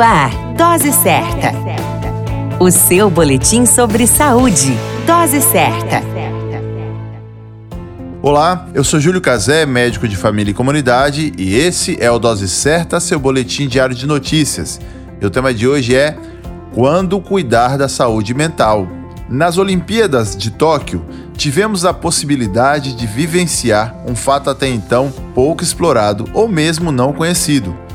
Ar, Dose Certa. O seu boletim sobre saúde. Dose Certa. Olá, eu sou Júlio Cazé, médico de família e comunidade, e esse é o Dose Certa, seu boletim diário de notícias. E o tema de hoje é Quando cuidar da saúde mental. Nas Olimpíadas de Tóquio, tivemos a possibilidade de vivenciar um fato até então pouco explorado ou mesmo não conhecido.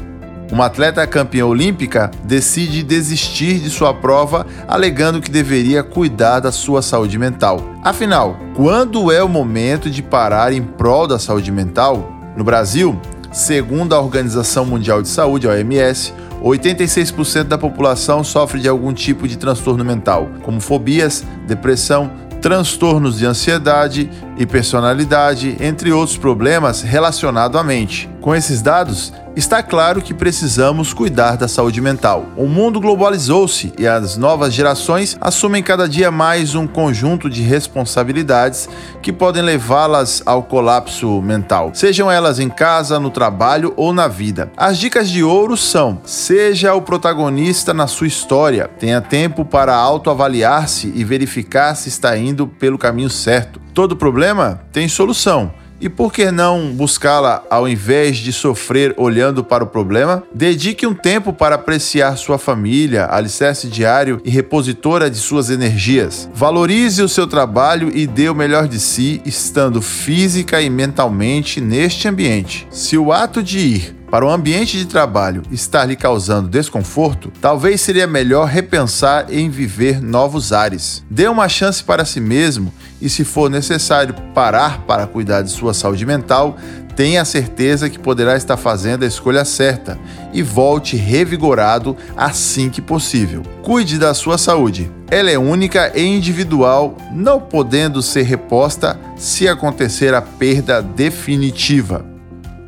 Uma atleta campeã olímpica decide desistir de sua prova, alegando que deveria cuidar da sua saúde mental. Afinal, quando é o momento de parar em prol da saúde mental? No Brasil, segundo a Organização Mundial de Saúde, a OMS, 86% da população sofre de algum tipo de transtorno mental, como fobias, depressão, transtornos de ansiedade e personalidade, entre outros problemas relacionados à mente. Com esses dados, está claro que precisamos cuidar da saúde mental. O mundo globalizou-se e as novas gerações assumem cada dia mais um conjunto de responsabilidades que podem levá-las ao colapso mental, sejam elas em casa, no trabalho ou na vida. As dicas de ouro são: seja o protagonista na sua história, tenha tempo para autoavaliar-se e verificar se está indo pelo caminho certo. Todo problema tem solução e por que não buscá-la ao invés de sofrer olhando para o problema? Dedique um tempo para apreciar sua família, alicerce diário e repositora de suas energias. Valorize o seu trabalho e dê o melhor de si, estando física e mentalmente neste ambiente. Se o ato de ir para o ambiente de trabalho estar lhe causando desconforto, talvez seria melhor repensar em viver novos ares. Dê uma chance para si mesmo e, se for necessário parar para cuidar de sua saúde mental, tenha certeza que poderá estar fazendo a escolha certa e volte revigorado assim que possível. Cuide da sua saúde. Ela é única e individual, não podendo ser reposta se acontecer a perda definitiva.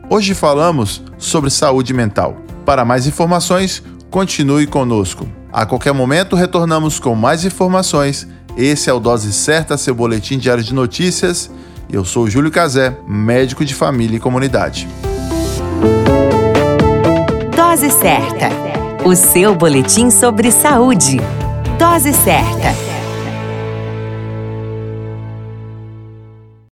Hoje falamos sobre saúde mental. Para mais informações, continue conosco. A qualquer momento retornamos com mais informações. Esse é o Dose Certa, seu boletim diário de notícias. Eu sou Júlio Cazé, médico de família e comunidade. Dose Certa, o seu boletim sobre saúde. Dose Certa.